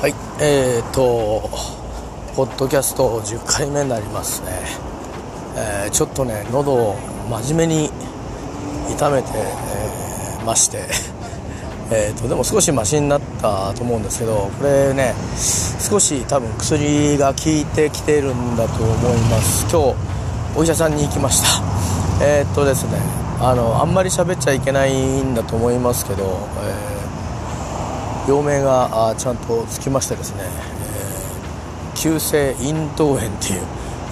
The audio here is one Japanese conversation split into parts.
はいえーとポッドキャスト10回目になりますね、えー、ちょっとね喉を真面目に痛めて、えー、まして。えーと、でも少しマシになったと思うんですけどこれね少し多分薬が効いてきてるんだと思います。今日お医者さんに行きました。えー、っとですねあのあんまり喋っちゃいけないんだと思いますけど、えー、病名がちゃんとつきましてですね、えー、急性咽頭炎っていう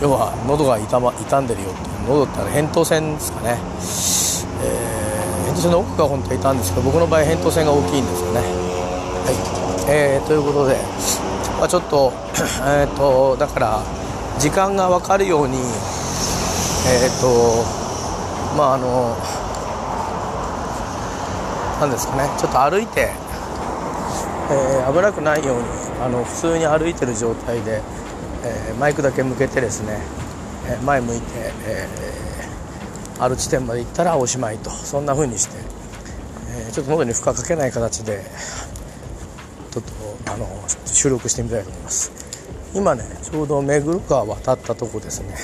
要は喉が痛,、ま、傷んでるよって喉って扁桃腺ですかね、えー、扁桃腺の奥が本当は痛んですけど僕の場合扁桃腺が大きいんですよね。はい、えー、ということで、まあ、ちょっと えっとだから時間が分かるようにえっとまああの何ですかね。ちょっと歩いて、えー、危なくないようにあの普通に歩いてる状態で、えー、マイクだけ向けてですね、えー、前向いて、えある地点まで行ったらおしまいとそんな風にして、えちょっと喉に負荷かけない形でちょっとあの収録してみたいと思います。今ねちょうど目黒川渡ったとこですね、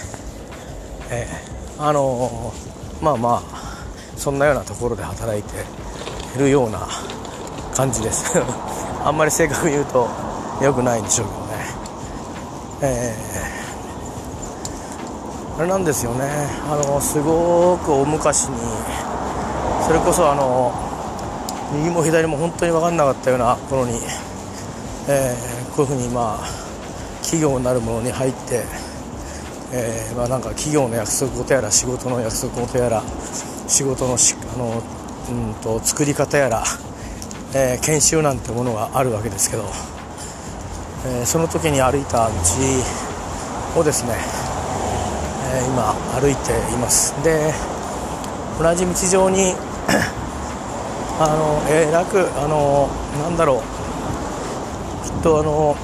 えあのまあまあそんなようなところで働いているような感じです。あんまり正確に言うと良くないんでしょうけどね。えー、あれなんですよね。あのすごく大昔にそれこそあの右も左も本当に分かんなかったような頃に、えー、こういうふうにまあ企業なるものに入ってえー、まあ、なんか企業の約束事やら仕事の約束事やら仕事のしあの、うんと、作り方やら、えー、研修なんてものがあるわけですけど、えー、その時に歩いた道をですね、え今歩いています。で同じ道上に あのえー、楽あのなんだろうきっとあの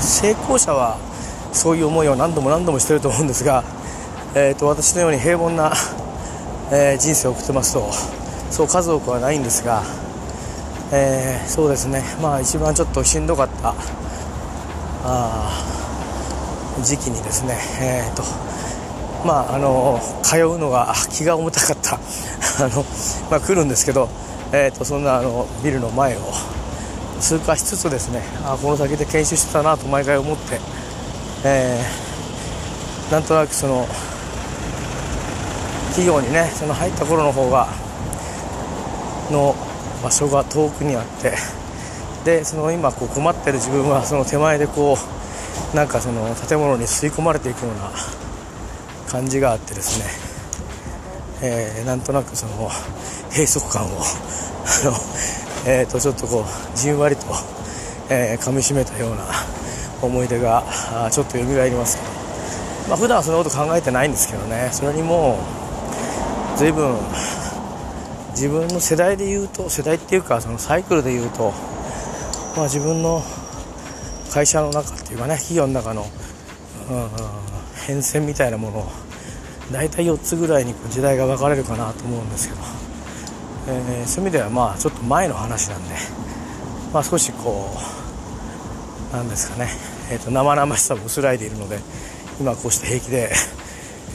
成功者はそういう思いを何度も何度もしてると思うんですが、えーと、私のように平凡な、えー、人生を送ってますとそう数多くはないんですが、えー、そうですね。まあ一番ちょっとしんどかったあ時期にですねえーとまああの通うのが気が重たかった。あの、まあ、来るんですけど、えーと、とそんなあのビルの前を通過しつつですねあこの先で研修してたなと毎回思ってえー、なんとなくその企業にねその入った頃の方がの場所が遠くにあってでその今こう困ってる自分はその手前でこうなんかその建物に吸い込まれていくような感じがあってですね、えー、なんとなくその閉塞感をあの、えー、とちょっとこうじんわりと、えー、噛みしめたような思い出がちょっと蘇りますけど、まあ、普段はそんなこと考えてないんですけどね。それにもう随分自分の世代で言うと世代っていうかそのサイクルで言うと、まあ、自分の会社の中っていうかね企業の中の、うん、変遷みたいなものを大体4つぐらいに時代が分かれるかなと思うんですけど、えー、そういう意味ではまあちょっと前の話なんで、まあ、少しこうなんですかね、えーと、生々しさも薄らいでいるので今こうして平気で、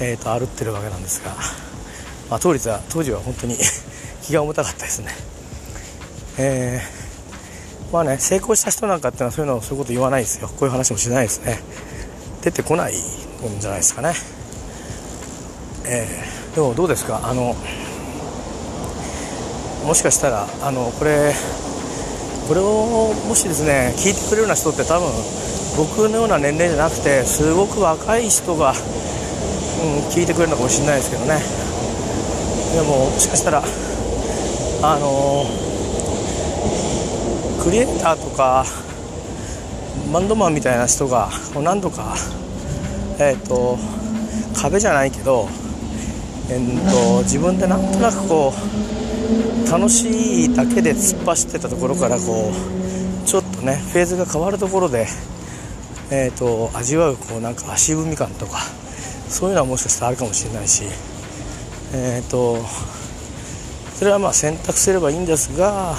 えーと、歩ってるわけなんですが、まあ、当時は当時は本当に気が重たかったですね、えー、まあね成功した人なんかっていうのはそういうのそういうこと言わないですよ。こういう話もしないですね。出てこないんじゃないですかね。えー、でもどうですか？あのもしかしたらあのこれこれをもしですね聞いてくれるような人って多分僕のような年齢じゃなくてすごく若い人が、うん、聞いてくれるのかもしれないですけどね。でももしかしたらあのクリエイターとかバンドマンみたいな人が何度かえっ、ー、と壁じゃないけど、えーと自分でなんとなくこう楽しいだけで突っ走ってたところからこうちょっとねフェーズが変わるところで、えーと、味わうこうなんか足踏み感とかそういうのはもしかしたらあるかもしれないし、えーと、それはまあ選択すればいいんですが、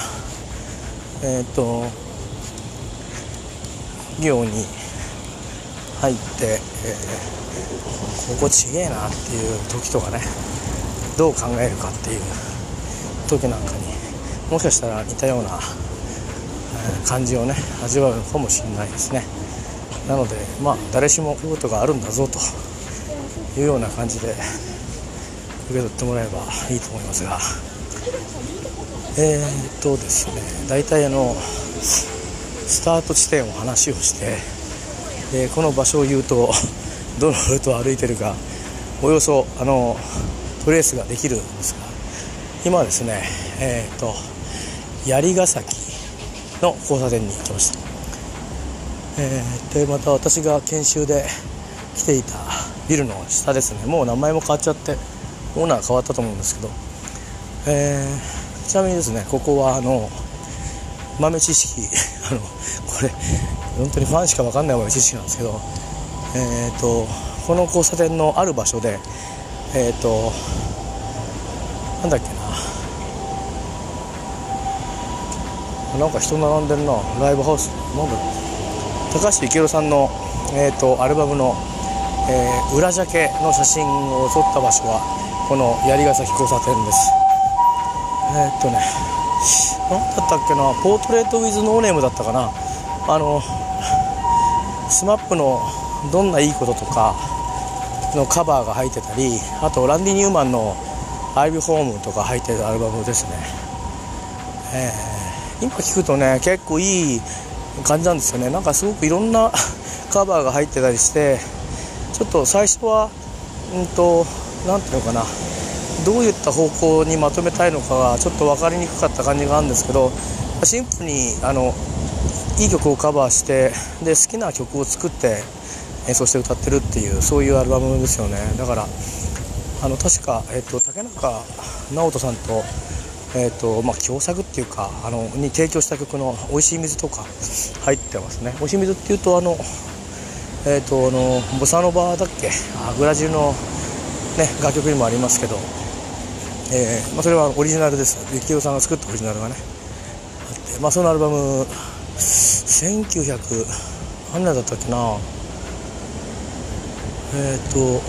えーと業に入って、えー、ここちげえなっていう時とかねどう考えるかっていう時なんかにもしかしたら似たような感じをね味わうかもしれないですね。なのでまあ誰しもこういうことがあるんだぞというような感じで受け取ってもらえばいいと思いますが。えー、っとですね大体あのスタート地点を話をしてでこの場所を言うと どのルートを歩いてるかおよそあのトレースができるんですが今はですねえー、っと槍ヶ崎の交差点に来ました、えー、でまた私が研修で来ていたビルの下ですね。もう名前も変わっちゃってオーナー変わったと思うんですけど、えー、ちなみにですねここはあの豆知識 あのこれ本当にファンしか分かんない豆知識なんですけどえっ、ー、とこの交差点のある場所でえっ、ー、となんだっけな。なんか人並んでるな。ライブハウス。なんだ高橋幸宏さんの、えーと、アルバムの、えー、裏ジャケの写真を撮った場所はこの槍ヶ崎交差点です。えー、っとね何だったっけなポートレート・ウィズ・ノーネームだったかな。あの SMAP の「どんないいこと」とかのカバーが入ってたりあとランディ・ニューマンの「アイビホーム」とか入ってるアルバムですね、えー、今聞くとね結構いい感じなんですよね。なんかすごくいろんな カバーが入ってたりしてちょっと最初はうんと何ていうのかな。どういった方向にまとめたいのかがちょっと分かりにくかった感じがあるんですけどシンプルにあのいい曲をカバーしてで好きな曲を作って演奏して歌ってるっていうそういうアルバムですよねだからあの確か、えっと、竹中直人さんと,、えっとまあ、共作っていうかあのに提供した曲の「おいしい水」とか入ってますね。おいしい水っていうとあのえっとあのボサノバだっけ？あブラジルのね、楽曲にもありますけど、えーまあ、それはオリジナルです。幸宏さんが作ったオリジナルがね。あって、まあ、そのアルバム1900何年だったっけな。えっ、ー、と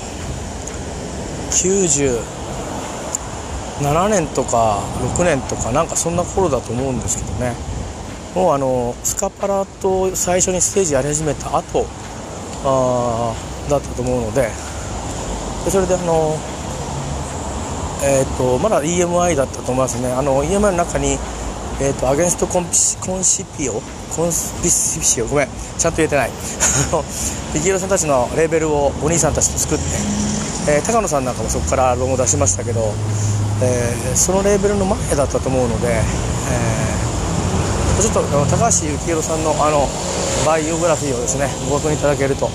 97年とか6年とかなんかそんな頃だと思うんですけどね。もうあのスカパラと最初にステージやり始めた後あだったと思うので。でそれであのえーと、まだ EMI だったと思いますね。あの EMI の中に、えーと、アゲンストコンコンシピオコンピシオごめんちゃんと言えてない。ビギロさんたちのレーベルをお兄さんたちと作って、えー、高野さんなんかもそこからアルバムを出しましたけど、えー、そのレーベルの前だったと思うので、えー、ちょっと高橋幸宏さんのあのバイオグラフィーをですねご確認いただけると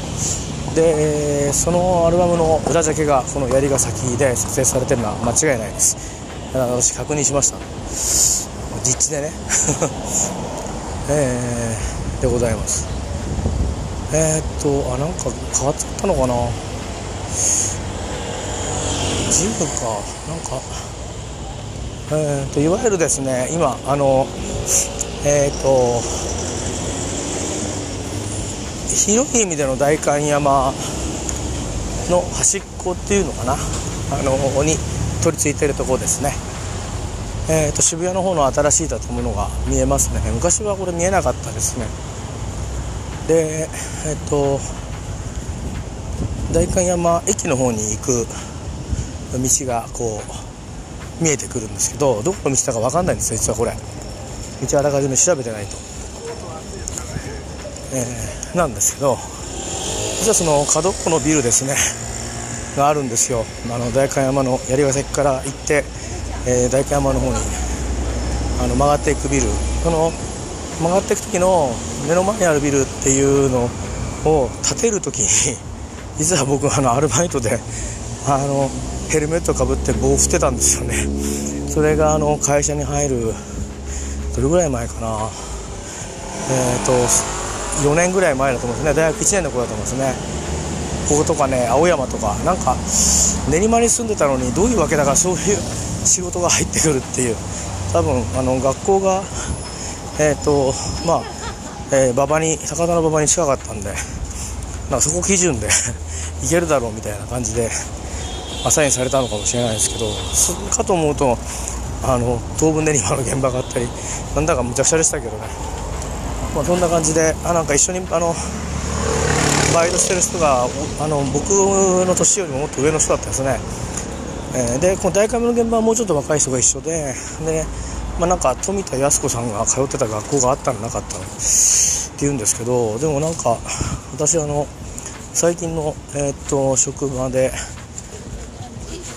でそのアルバムの裏ジャケがこの槍ヶ崎で撮影されてるのは間違いないです。私確認しました。実地でね。えー、でございます。えー、っとあなんか変わっちゃったのかな。ジムか。なんかえー、っといわゆるですね今あのえー、っと広い意味での代官山の端っこっていうのかな。あのに取り付いてるところですね、えーと、渋谷の方の新しい建物が見えますね。昔はこれ見えなかったですね。でえっ、ー、と代官山駅の方に行く道がこう見えてくるんですけどどこの道だか分かんないんですよ実はこれ。道あらかじめ調べてないと、えーなんですけど実はその角っこのビルですねがあるんですよ。あの代官山の槍ヶ崎から行って、えー、代官山の方にあの曲がっていくビル。その曲がっていく時の目の前にあるビルっていうのを建てる時に 実は僕あのアルバイトであのヘルメットかぶって棒を振ってたんですよね。それがあの会社に入るどれぐらい前かな。えっ、ー、と4年ぐらい前だと思うんですね。大学1年の頃だと思うんですね。こことかね青山とかなんか練馬に住んでたのにどういうわけだかそういう 仕事が入ってくるっていう。多分あの学校がえっ、ー、とまあえー、馬場に高田の馬場に近かったんでなんかそこ基準で いけるだろうみたいな感じでアサインされたのかもしれないですけどかと思うとあの東武練馬の現場があったりなんだかむちゃくちゃでしたけどね、まあ、そんな感じであなんか一緒にあのバイトしてる人があの僕の年よりももっと上の人だったんですね、えー、でこの大会目の現場はもうちょっと若い人が一緒でで、まあ、なんか富田靖子さんが通ってた学校があったのなかったのって言うんですけどでもなんか私あの最近の、えー、っと職場で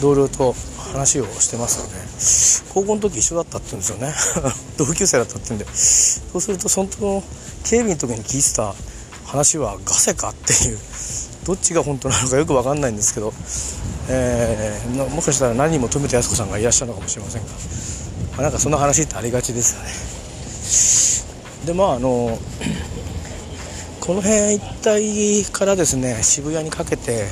同僚と話をしてますよね。高校の時一緒だったって言うんですよね。同級生だったって言うんで。そうするとその警備の時に聞いてた話はガセかっていう。どっちが本当なのかよく分かんないんですけど、えー、もしかしたら何人も富田靖子さんがいらっしゃるのかもしれませんが、まあ、なんかそんな話ってありがちですよね。でまああのこの辺一帯からですね渋谷にかけて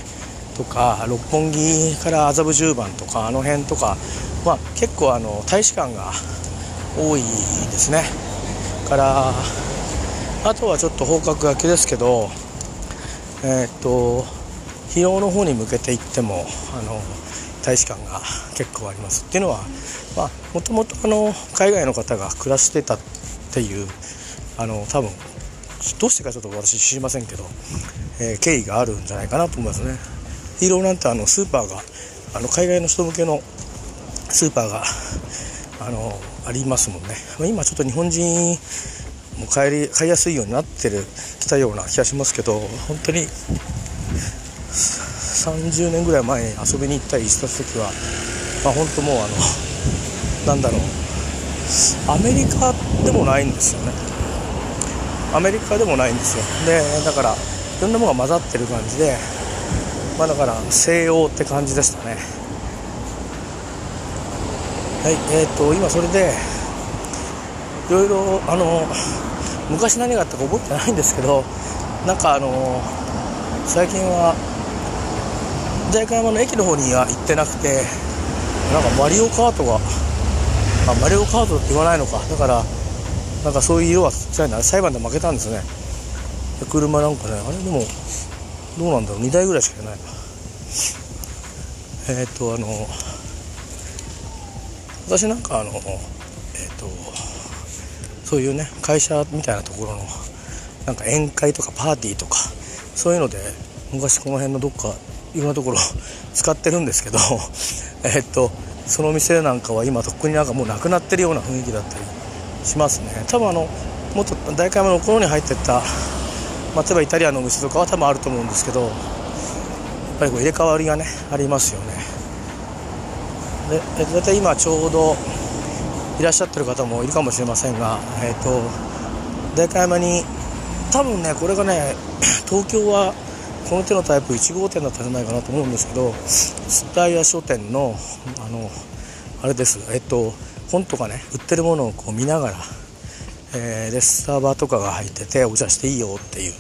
とか六本木から麻布十番とかあの辺とか、まあ、結構あの大使館が多いですねからあとはちょっと方角がけですけどえー、っと広尾の方に向けて行ってもあの大使館が結構ありますっていうのはもともと海外の方が暮らしてたっていうあの多分どうしてかちょっと私知りませんけど、えー、経緯があるんじゃないかなと思いますね。ヒーローなんてあのスーパーがあの海外の人向けのスーパーがあのありますもんね。今ちょっと日本人も買り買いやすいようになってるきたような気がしますけど本当に30年ぐらい前に遊びに行ったりした時は、まあ、本当もうあのなんだろうアメリカでもないんですよね。アメリカでもないんですよ。でだからいろんなものが混ざってる感じでまあ、だから西洋って感じでしたね。はいえーと、今それでいろいろあの昔何があったか覚えてないんですけどなんかあの最近は代官山の駅の方には行ってなくてなんかマリオカートがあマリオカートって言わないのか。だからなんかそういう色は裁判で負けたんですね。車なんかねあれでもどうなんだろう。2台ぐらいしかいない。なえっ、ー、とあの私なんかあのえっ、ー、とそういうね会社みたいなところのなんか宴会とかパーティーとかそういうので昔この辺のどっかいろんなところ 使ってるんですけどえっとその店なんかは今とっくになんかもうなくなってるような雰囲気だったりしますね。多分あのもっと大会目の頃に入ってったまあ、例えばイタリアのお店とかは多分あると思うんですけどやっぱりこう入れ替わりがねありますよね。で大体今ちょうどいらっしゃってる方もいるかもしれませんがえっ、ー、と代官山に多分ねこれがね 東京はこの手のタイプ1号店だったんじゃないかなと思うんですけどスタイヤ書店のあのあれです。えっと本とかね売ってるものをこう見ながらえー、でスタバとかが入っててお茶していいよっていう。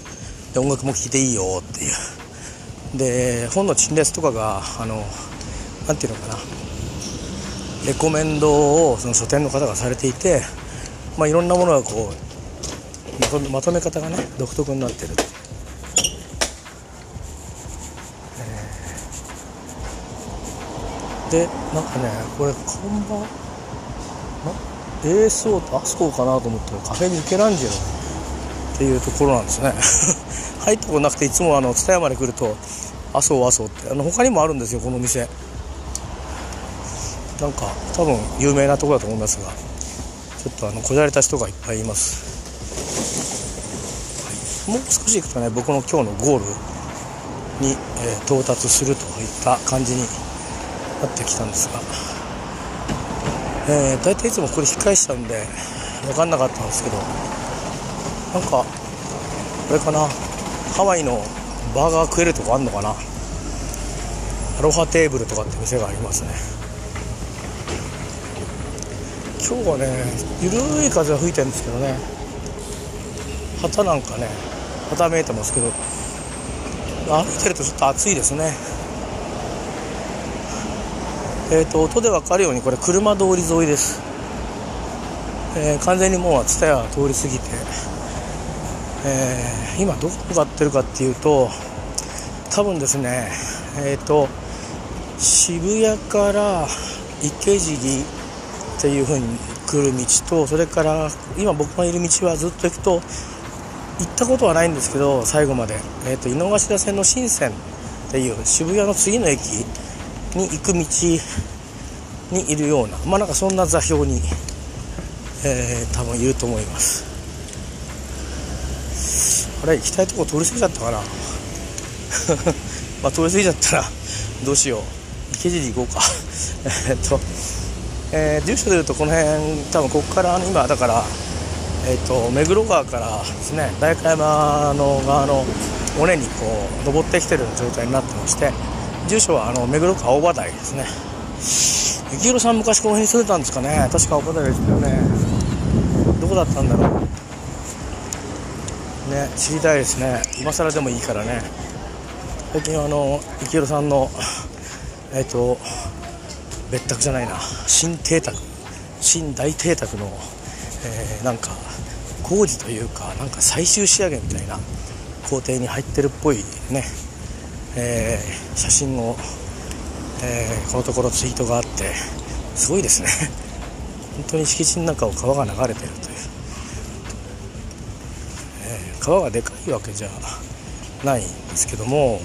で音楽も聴いていいよっていう。で本の陳列とかがあの何ていうのかな。レコメンドをその書店の方がされていて、まあ、いろんなものがこうまとまとめ方がね独特になってる、えー、でなんかねこれ看板ベースをあそこかなと思ったらカフェミケランジェロっていうところなんですね。入ったこなくていつもあの蔦屋まで来ると麻生麻生ってあの他にもあるんですよこの店。なんか多分有名なとこだと思いますがちょっとあのこじゃれた人がいっぱいいます、はい、もう少し行くとね僕の今日のゴールに、えー、到達するといった感じになってきたんですが。えー、大体いつもこれ引っ返したんで分かんなかったんですけどなんかこれかなハワイのバーガー食えるとこあんのかなアロハテーブルとかって店がありますね。今日はねゆるい風が吹いてるんですけどね旗なんかね旗見えてますけど歩いてるとちょっと暑いですね。えーと、音で分かるようにこれ車通り沿いです、えー、完全にもう蔦屋通り過ぎて。えー、今どこ向かってるかっていうと多分ですねえっ、ー、と渋谷から池尻っていう風に来る道とそれから今僕がいる道はずっと行くと行ったことはないんですけど最後まで、えーと、井の頭線の新線っていう渋谷の次の駅に行く道にいるようなまあなんかそんな座標に、えー、多分いると思います。あれ行きたいとこ通り過ぎちゃったかな？まあ通り過ぎちゃったらどうしよう。池尻行こうか。えっと、えー、住所でいうとこの辺多分ここから今だからえっと目黒川からですね代官山の側の尾根にこう登ってきてる状態になってまして住所はあの目黒川大場台ですね。幸宏さん昔この辺に住んでたんですかね。確か大場台ですよね。どこだったんだろう。ね知りたいですね。今更でもいいからね。最近あの幸宏さんのえっ、ー、と別宅じゃないな。新邸宅。新大邸宅の、えー、なんか工事というかなんか最終仕上げみたいな工程に入ってるっぽいね、えー、写真を、えー、このところツイートがあってすごいですね。本当に敷地の中を川が流れてるという、え川がでかいわけじゃないんですけども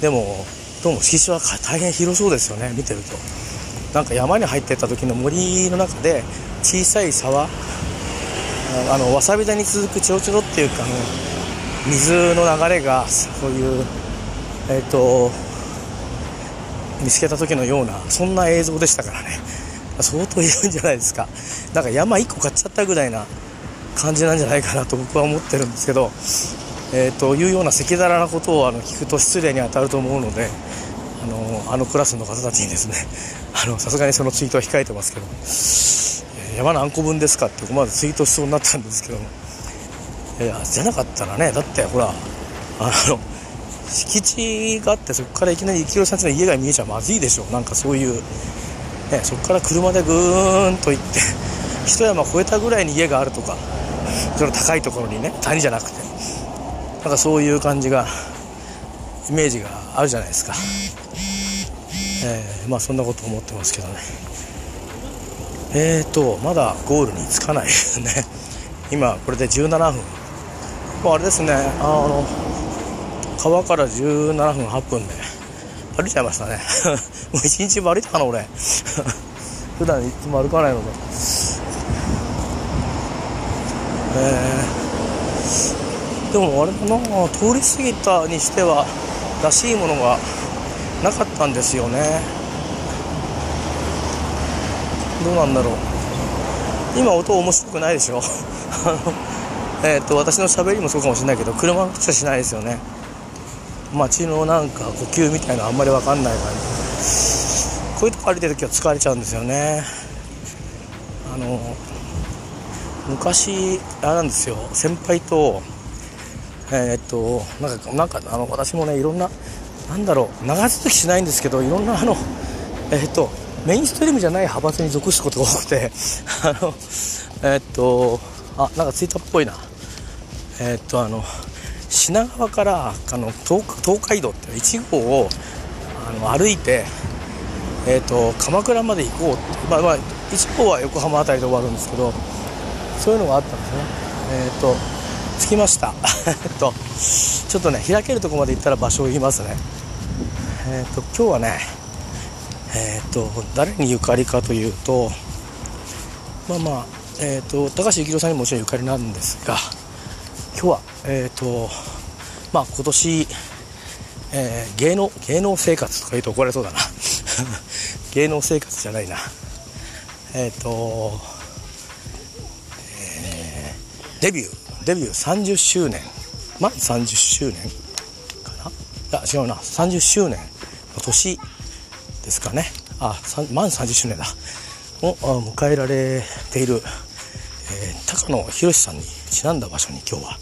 でもどうも敷地は大変広そうですよね見てると。なんか山に入ってった時の森の中で小さい沢あのわさび田に続くちょろちょろっていうかの水の流れがそういうえっ、と見つけた時のようなそんな映像でしたからね。相当いるんじゃないですか。なんか山1個買っちゃったぐらいな感じなんじゃないかなと僕は思ってるんですけどえー、というような赤裸々なことをあの聞くと失礼に当たると思うのであのあのクラスの方たちにですね さすがにそのツイートは控えてますけど、山何個分ですかって思わずツイートしそうになったんですけどいやじゃなかったらねだってほらあの敷地があってそこからいきなり幸宏さんの家が見えちゃまずいでしょなんかそういう、ね、そこから車でぐーんと行って 一山越えたぐらいに家があるとかその高いところにね谷じゃなくてなんかそういう感じがイメージがあるじゃないですか、えー、まあそんなこと思ってますけどね。えーとまだゴールに着かないですね。今これで17分。もうあれですねあの川から17分8分で歩いちゃいましたね。もう一日も歩いたかな俺。普段いつも歩かないので。え。ーでもあれかな通り過ぎたにしてはらしいものがなかったんですよね。どうなんだろう。今音面白くないでしょ。えっと私のしゃべりもそうかもしれないけど車の口はしないですよね。街のなんか呼吸みたいなあんまり分かんない感じ。こういうとこ歩いてる時は疲れちゃうんですよね。あの昔あれなんですよ。先輩とえー、っとなんかなんかあの私もねいろんななんだろう長続きしないんですけどいろんなあのえー、っとメインストリームじゃない派閥に属すことが多くてあのえー、っとあなんかツイッターっぽいな。えっとあの品川からあの東東海道って1号をあの歩いてえーと、鎌倉まで行こうって、まあまあ、1号は横浜辺りで終わるんですけどそういうのがあったんですね。えーと着きました えっとちょっとね開けるとこまで行ったら場所を言いますねえっと今日はねえっと誰にゆかりかというとまあまあえっと高橋幸宏さんにももちろんゆかりなんですが今日はえっとまあ今年えー、芸能芸能生活とか言うと怒られそうだな。芸能生活じゃないな。えっ、ー、と、えー、デビューデビュー30周年。満30周年かな？いや違うな。30周年の年ですかね。あ満30周年だ。を迎えられている、えー、高野宏さんにちなんだ場所に今日は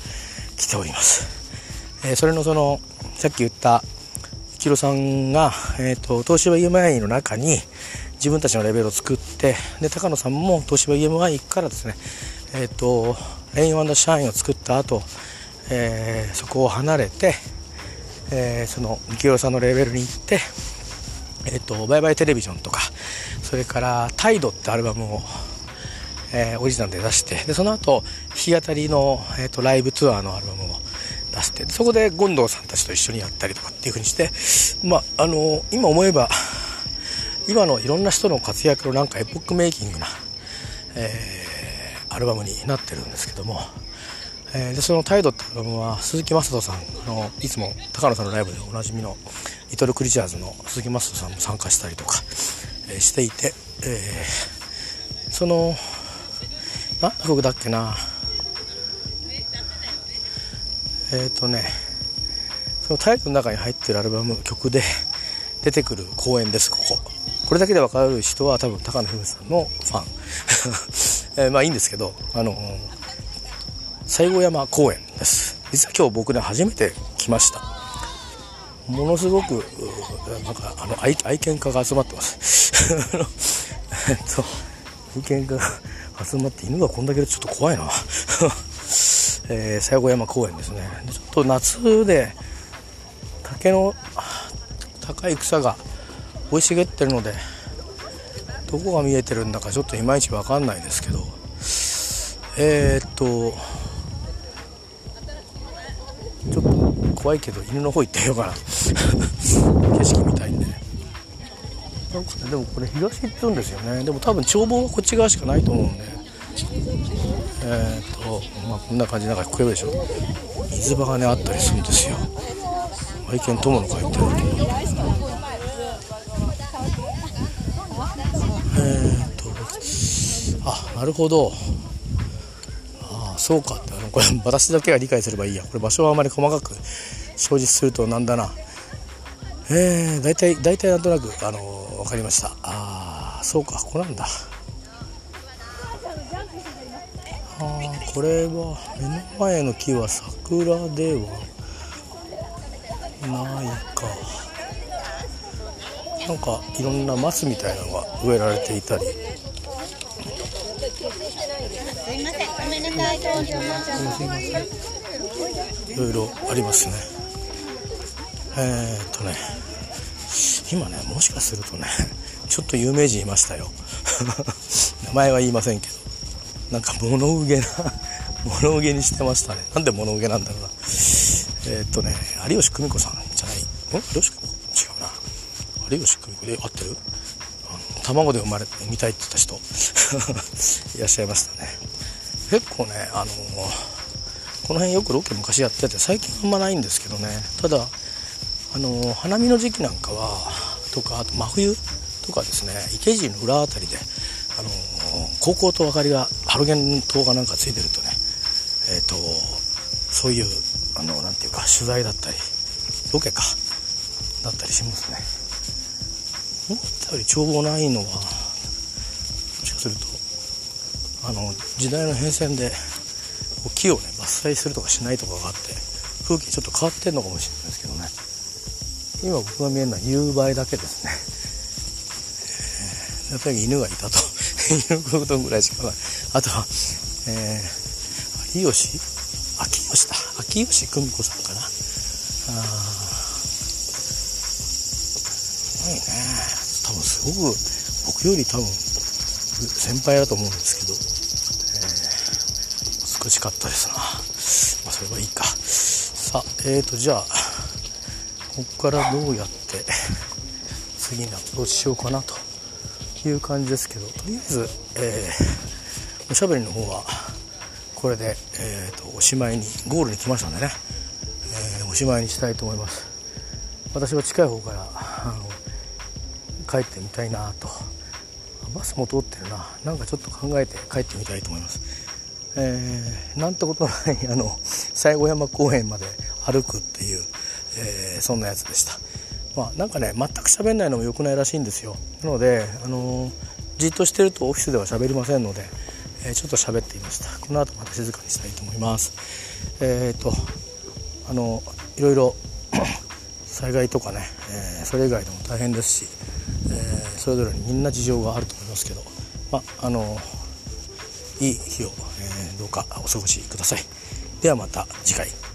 来ております、えー、それのそのさっき言ったキロさんが、えーと、東芝 EMI の中に自分たちのレベルを作ってで高野さんも東芝 EMI からですねえっ、ー、とレインワンダーシャインを作った後えー、そこを離れて、えー、その幸宏さんのレベルに行って、えーと、バイバイテレビジョンとかそれから「態度」ってアルバムを、えー、オリジナルで出してでその後弾き語りの、えーと、ライブツアーのアルバムを出してそこで権藤さんたちと一緒にやったりとかっていう風にして、まあ、あの今思えば今のいろんな人の活躍のなんかエポックメイキングな、えー、アルバムになってるんですけども。えー、でその「態度」ってアルバムは鈴木雅人さんのいつも高野さんのライブでおなじみのリトルクリチャーズの鈴木雅人さんも参加したりとか、えー、していて、えー、その何の曲だっけな。えっ、ー、とねそのタイトルの中に入ってるアルバム曲で 出てくる公演ですここ。これだけで分かる人は多分高野文さんのファン。えー、まあいいんですけどあの西郷山公園です。実は今日僕ね初めて来ました。ものすごくなんかあの愛愛犬家が集まってます。えっと愛犬家が集まって犬がこんだけでちょっと怖いな。えー、西郷山公園ですね。ちょっと夏で竹の高い草が生い茂ってるのでどこが見えてるんだかちょっといまいち分かんないですけど。えー、っとちょっと怖いけど犬の方行ってみようかな。景色見たいんでなんかねでもこれ東って言うんですよね。でも多分眺望はこっち側しかないと思うんで。えー、っとまあこんな感じなんか聞こえるでしょ。水場がねあったりするんですよ。愛犬友の会ってあるけど。えー、っとあなるほど。ああそうかって。あのこれ私だけが理解すればいいや。これ場所はあまり細かく表示するとなんだな。えー、大体大体なんとなくあの分かりました。ああそうかここなんだ。あこれは目の前の木は桜ではないか。なんかいろんな松みたいなのが植えられていたり。いろいろありますねえー、っとね今ねもしかするとねちょっと有名人いましたよ。名前は言いませんけど。なんか物憂げな 物憂げにしてましたね。なんで物憂げなんだろうな。えー、っとね有吉久美子さんじゃない？ん？有吉久美子？違うな。有吉久美子？で合ってる？卵で生まれ産みたいって言った人。いらっしゃいましたね。結構ねあのこの辺よくロケ昔やってて最近あんまないんですけどね。ただあの花見の時期なんかはとかあと真冬とかですね池尻の裏辺りであの高校と明かりがハロゲン灯がなんかついてるとねえ、ー、とそういうあのなていうか取材だったりロケかだったりしますね。思ったより眺望ないのはもしかするとあの時代の変遷で木をね伐採するとかしないとかがあって風景ちょっと変わってんのかもしれないですけどね。今僕が見えるのは夕映えだけですね、やっぱり犬がいたということぐらいしかない。あとは、えー、有吉秋吉だ。秋吉久美子さんかな。あすごいね。多分すごく僕より多分先輩だと思うんですけど、えー、美しかったですな。まあそれはいいか。さあえーとじゃあここからどうやって 次にアプローチしようかなという感じですけどとりあえず、えー、おしゃべりの方はこれで、えーと、おしまいにゴールに来ましたんでね、えー、おしまいにしたいと思います。私は近い方からあの帰ってみたいなと。バスも通ってるな。なんかちょっと考えて帰ってみたいと思います。えー、なんてことないあの西郷山公園まで歩くっていう、えー、そんなやつでした。まあ、かね全く喋んないのも良くないらしいんですよ。なので、あのー、じっとしてるとオフィスでは喋りませんので、えー、ちょっと喋っていました。この後また静かにしたいと思います。えっ、とあのいろいろ 災害とかね、えそれ以外でも大変ですし、えそれぞれにみんな事情があると思いますけどまあのいい日を、えどうかお過ごしください。ではまた次回。